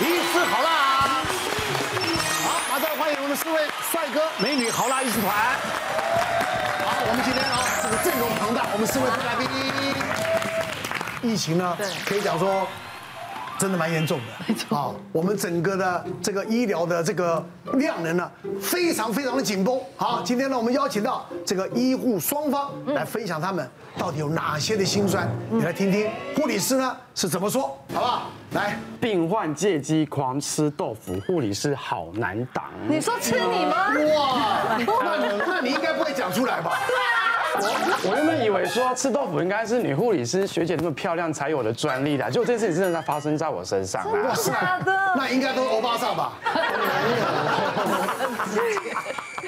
医师好辣！好，马上欢迎我们四位帅哥美女好辣艺术团。好，我们今天啊，这个阵容庞大，我们四位来宾，疫情呢，可以讲说。真的蛮严重的，没错。好，我们整个的这个医疗的这个量能呢，非常非常的紧绷。好，今天呢，我们邀请到这个医护双方来分享他们到底有哪些的辛酸，你来听听护理师呢是怎么说，好不好？来，病患借机狂吃豆腐，护理师好难挡。你说吃你吗？哇，那那你应该不会讲出来吧？对啊。我我原本以为说吃豆腐应该是女护理师学姐那么漂亮才有的专利的，结果这件事情真的在发生在我身上啊！是的，那应该都是欧巴桑吧？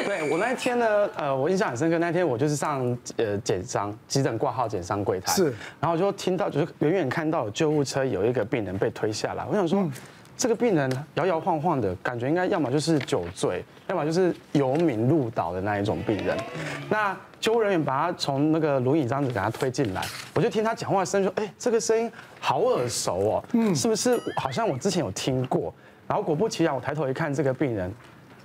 对，我那一天呢，呃，我印象很深刻。那天我就是上呃检伤急诊挂号检伤柜台，是，然后我就听到就是远远看到有救护车有一个病人被推下来，我想说。这个病人摇摇晃晃的感觉，应该要么就是酒醉，要么就是游民路倒的那一种病人。那救护人员把他从那个轮椅这样子给他推进来，我就听他讲话的声音说：“哎，这个声音好耳熟哦，嗯，是不是好像我之前有听过？”然后果不其然，我抬头一看，这个病人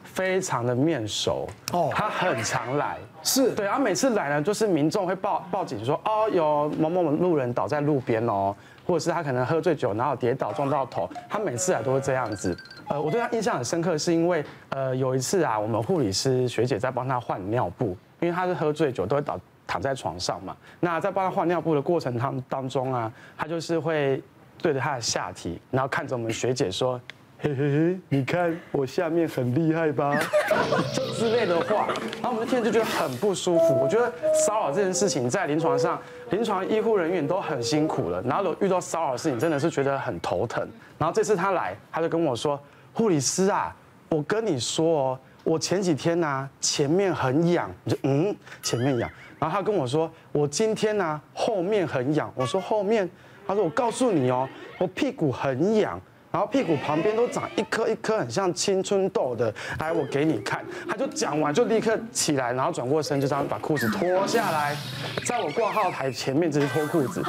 非常的面熟哦，他很常来，是对，他每次来呢，就是民众会报报警说：“哦，有某某某路人倒在路边哦。”或者是他可能喝醉酒，然后跌倒撞到头，他每次来都是这样子。呃，我对他印象很深刻，是因为呃有一次啊，我们护理师学姐在帮他换尿布，因为他是喝醉酒都会倒躺在床上嘛。那在帮他换尿布的过程当当中啊，他就是会对着他的下体，然后看着我们学姐说。嘿嘿嘿，你看我下面很厉害吧？就之类的话，然后我们就听着就觉得很不舒服。我觉得骚扰这件事情在临床上，临床医护人员都很辛苦了，然后有遇到骚扰的事情，真的是觉得很头疼。然后这次他来，他就跟我说：“护理师啊，我跟你说哦，我前几天呢前面很痒，我就嗯前面痒。然后他跟我说，我今天呢后面很痒。我说后面，他说我告诉你哦，我屁股很痒。”然后屁股旁边都长一颗一颗很像青春痘的，来，我给你看。他就讲完就立刻起来，然后转过身就这样把裤子脱下来，在我挂号台前面直接脱裤子。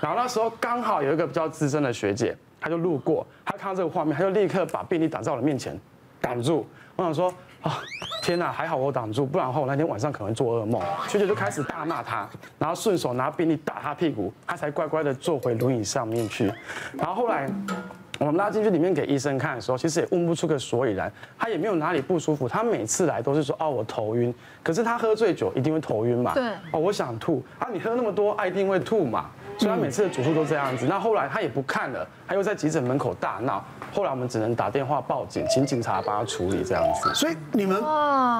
然后那时候刚好有一个比较资深的学姐，她就路过，她看到这个画面，她就立刻把病历挡在我的面前，挡住。我想说啊，天哪，还好我挡住，不然的话我那天晚上可能做噩梦。学姐就开始大骂他，然后顺手拿病历打他屁股，他才乖乖的坐回轮椅上面去。然后后来。我们拉进去里面给医生看的时候，其实也问不出个所以然，他也没有哪里不舒服。他每次来都是说，哦，我头晕。可是他喝醉酒一定会头晕嘛？对。哦，我想吐。啊，你喝那么多，爱一定会吐嘛？所以他每次的主诉都这样子。那后来他也不看了，他又在急诊门口大闹。后来我们只能打电话报警，请警察帮他处理这样子。所以你们，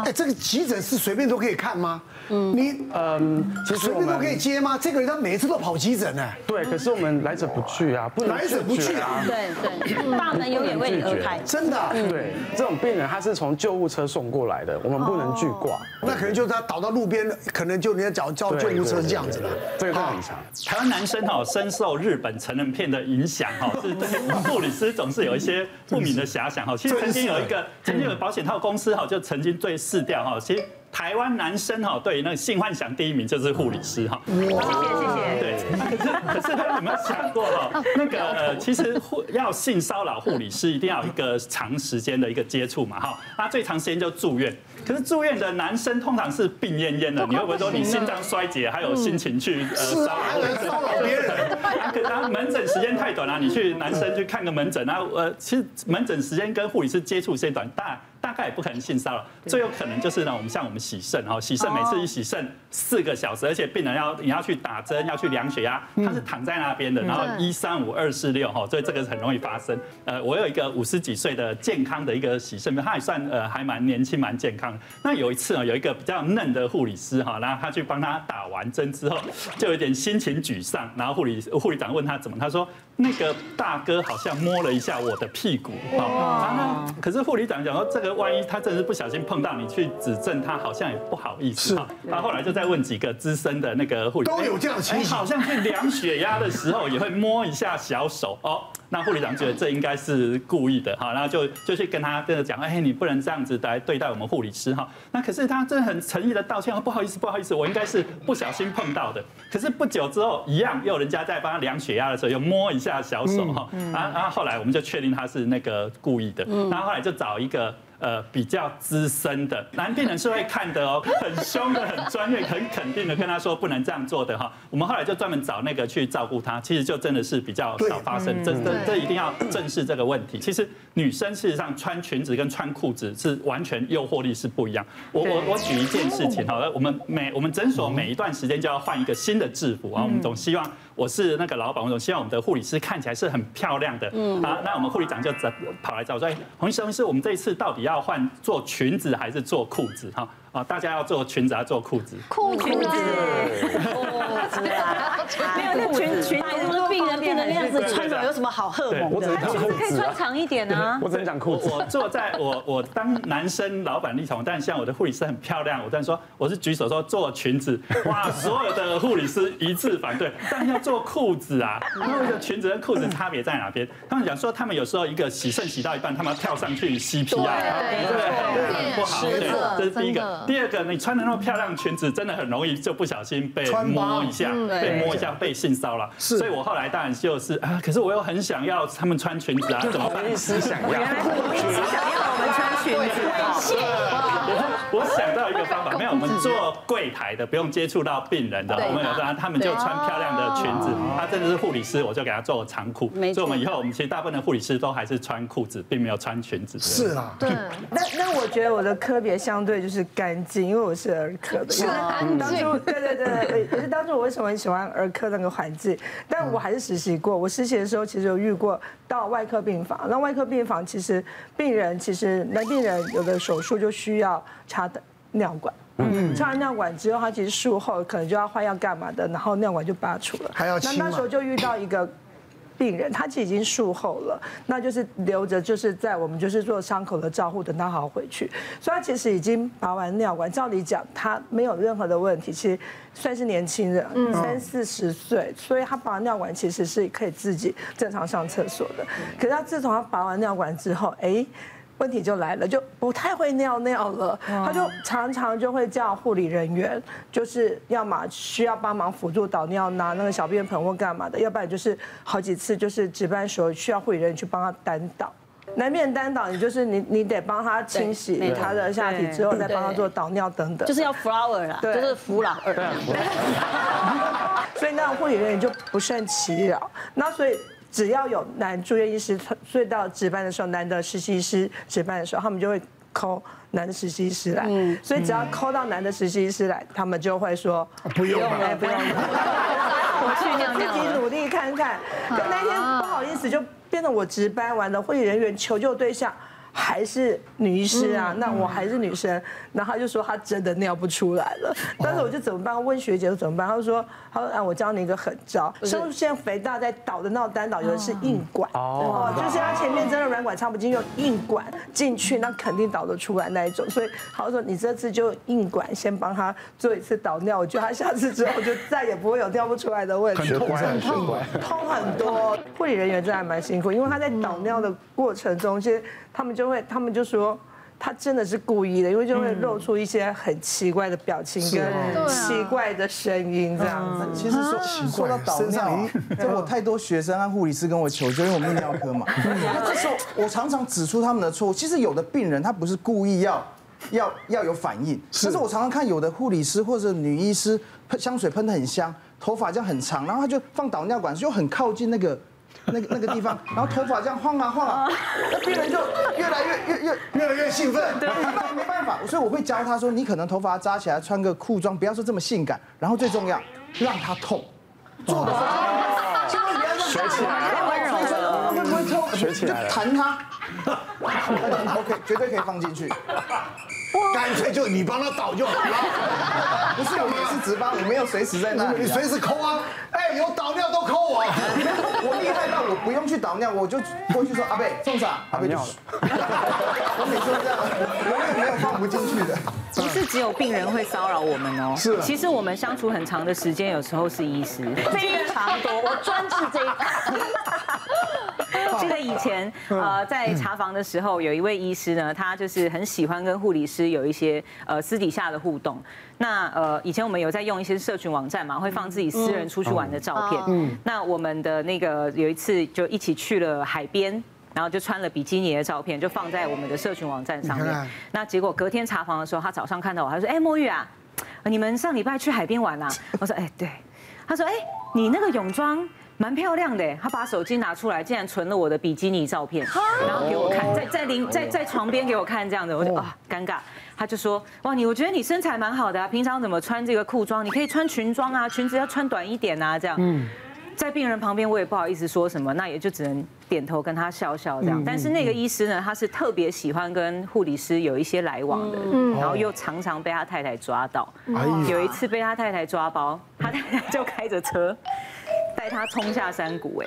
哎，这个急诊是随便都可以看吗？嗯，你嗯，其实随便都可以接吗？这个人他每一次都跑急诊呢。对，可是我们来者不拒啊，不能来者不拒啊。对对，大门永远为你而开。真的。对，这种病人他是从救护车送过来的，我们不能拒挂。那可能就是他倒到路边，可能就人家叫叫救护车是这样子的。这个都很长。台湾男生哈深受日本成人片的影响哈，是对护理师总是有一些不明的遐想哈。其实曾经有一个曾经有保险套公司哈，就曾经对市调哈，其实。台湾男生哈，对那个性幻想第一名就是护理师哈。谢谢谢谢。对，可是可是他有没有想过哈？那个呃，其实护要性骚扰护理师，一定要有一个长时间的一个接触嘛哈。那最长时间就住院。可是住院的男生通常是病恹恹的，你会不会说你心脏衰竭，还有心情去呃骚扰骚扰别人？可能门诊时间太短了，你去男生去看个门诊，然后呃，其实门诊时间跟护理师接触时间短，大大概也不可能性骚扰。最有可能就是呢，我们像我们洗肾哈，洗肾每次一洗肾四个小时，而且病人要你要去打针，要去量血压，他是躺在那边的，然后一三五二四六哈，所以这个很容易发生。呃，我有一个五十几岁的健康的一个洗肾，他也算呃还蛮年轻蛮健康。那有一次啊，有一个比较嫩的护理师哈，然后他去帮他打完针之后，就有点心情沮丧。然后护理护理长问他怎么，他说那个大哥好像摸了一下我的屁股。啊，可是护理长讲说，这个万一他真是不小心碰到你去指证他，好像也不好意思。是。他后来就再问几个资深的那个护理，都有这样的情形，好像去量血压的时候也会摸一下小手哦。那护理长觉得这应该是故意的哈，然后就就去跟他真的讲，哎，你不能这样子来对待我们护理师哈。那可是他真的很诚意的道歉，不好意思，不好意思，我应该是不小心碰到的。可是不久之后，一样又人家在帮他量血压的时候，又摸一下小手哈，然后然后后来我们就确定他是那个故意的，然后后来就找一个。呃，比较资深的男病人是会看的哦，很凶的，很专业，很肯定的跟他说不能这样做的哈。我们后来就专门找那个去照顾他，其实就真的是比较少发生，这这这一定要正视这个问题。其实女生事实上穿裙子跟穿裤子是完全诱惑力是不一样。我我我举一件事情哈，我们每我们诊所每一段时间就要换一个新的制服啊，我们总希望我是那个老板，我总希望我们的护理师看起来是很漂亮的。嗯啊，那我们护理长就找跑来找我说，哎，洪医生，洪医师，我们这一次到底要要换做裙子还是做裤子哈？啊，大家要做裙子还是做裤子？裤子，裤子，没有那裙裙子，是病人病成那样子穿着有什么好荷尔蒙的？我只能讲裤子，可以穿长一点啊。我只能讲裤子。我坐在我我当男生老板立场，但像我的护理师很漂亮，我这样说，我是举手说做裙子，哇，所有的护理师一致反对，但要做裤子啊，那个裙子跟裤子差别在哪边？他们讲说，他们有时候一个洗肾洗到一半，他们要跳上去 CPR，对对对，不好，对，这是第一个。第二个，你穿的那么漂亮裙子，真的很容易就不小心被摸一下，被摸一下被性骚扰。是，所以我后来当然就是啊，可是我又很想要他们穿裙子啊，怎么办？一直想要，一直想要我们穿裙子。我我想到一个方法，没有，我们做柜台的不用接触到病人的，我们有让他们就穿漂亮的裙子，他真的是护理师，我就给他做长裤。所以我们以后我们其实大部分的护理师都还是穿裤子，并没有穿裙子。是啊，对。那那我觉得我的科别相对就是干净，因为我是儿科的。是当初对对对，也是当初我为什么很喜欢儿科那个环境？但我还是实习过，我实习的时候其实有遇过到外科病房，那外科病房其实病人其实那病人有的手术就需要插的尿管，嗯，插完尿管之后，他其实术后可能就要换药干嘛的，然后尿管就拔除了，还要清。那那时候就遇到一个。病人他其实已经术后了，那就是留着，就是在我们就是做伤口的照护，等他好回去。所以他其实已经拔完尿管，照理讲他没有任何的问题，其实算是年轻人，三四十岁，所以他拔完尿管其实是可以自己正常上厕所的。可是他自从他拔完尿管之后，哎。问题就来了，就不太会尿尿了。他就常常就会叫护理人员，就是要么需要帮忙辅助导尿，拿那个小便盆或干嘛的，要不然就是好几次就是值班时候需要护理人员去帮他单导。男病人单导，你就是你你得帮他清洗他的下体之后，再帮他做导尿等等。就是要 flower 啦，就是扶老二。所以那护理人员就不胜其扰。那所以。只要有男住院医师，所以到值班的时候，男的实习医师值班的时候，他们就会 call 男的实习医师来。嗯，所以只要 call 到男的实习医师来，他们就会说不用了，不用了，我去尿尿，自己努力看看。可那天不好意思，就变成我值班完了，会议人员求救对象。还是女医师啊，那我还是女生，然后他就说他真的尿不出来了，但是我就怎么办？问学姐说怎么办？她就说，她说啊，我教你一个狠招，生物线肥大在倒的那种单导，有的是硬管哦，就是他前面真的软管插不进，用硬管进去，那肯定导得出来那一种。所以他说你这次就硬管先帮他做一次导尿，我觉得他下次之后就再也不会有尿不出来的问题。痛很痛，痛很多。护理人员真的还蛮辛苦，因为他在导尿的过程中，其实。他们就会，他们就说他真的是故意的，因为就会露出一些很奇怪的表情跟奇怪的声音这样子。其实说说到导尿，就 我太多学生和护理师跟我求救，因为我泌尿科嘛。那这时候我常常指出他们的错误。其实有的病人他不是故意要要要有反应，但是我常常看有的护理师或者女医师喷香水喷得很香，头发这样很长，然后他就放导尿管，就很靠近那个。那个那个地方，然后头发这样晃啊晃啊，那病人就越来越越越越来越兴奋。对，没办法，所以我会教他说，你可能头发扎起来，穿个裤装，不要说这么性感，然后最重要，让他痛。做的时候，千万不要学起来，太温柔了，会不会痛？学起来，弹他。OK，绝对可以放进去。干脆就你帮他倒就好了。不是，我也是值班，我没有随时在那里，你随时抠啊。哎，有倒尿都抠我。我不用去导尿，我就过去说阿贝送啥？阿贝就。我每次都这样，永远没有放不进去的。不是只有病人会骚扰我们哦。是。其实我们相处很长的时间，有时候是医师非常多。我专治这一块。记得以前 呃在查房的时候，有一位医师呢，他就是很喜欢跟护理师有一些呃私底下的互动。那呃以前我们有在用一些社群网站嘛，会放自己私人出去玩的照片。嗯。那我们的那个有一次就一起去了海边，然后就穿了比基尼的照片，就放在我们的社群网站上面。那结果隔天查房的时候，他早上看到我，他说：“哎，墨玉啊，你们上礼拜去海边玩啊？”我说：“哎，对。”他说：“哎，你那个泳装。”蛮漂亮的，他把手机拿出来，竟然存了我的比基尼照片，然后给我看，在在临在在床边给我看这样的，我就啊尴尬。他就说哇，你我觉得你身材蛮好的啊，平常怎么穿这个裤装？你可以穿裙装啊，裙子要穿短一点啊，这样。嗯，在病人旁边我也不好意思说什么，那也就只能点头跟他笑笑这样。但是那个医师呢，他是特别喜欢跟护理师有一些来往的，然后又常常被他太太抓到。有一次被他太太抓包，他太太就开着车。带他冲下山谷，哎，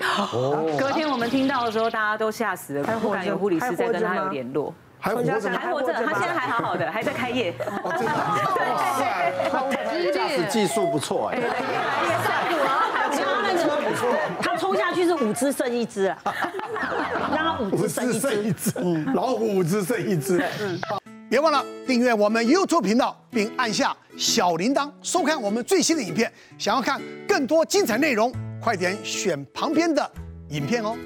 隔天我们听到的时候，大家都吓死了，不敢有护理师再跟他有联络。还活着，还活着，他现在还好好的，还在开业。哦，真的，驾驶技术不错，哎，他那个不错，他冲下去是五只剩一只啊，让他五只剩一只，老虎五只剩一只。别忘了订阅我们 YouTube 频道，并按下小铃铛，收看我们最新的影片。想要看更多精彩内容，快点选旁边的影片哦。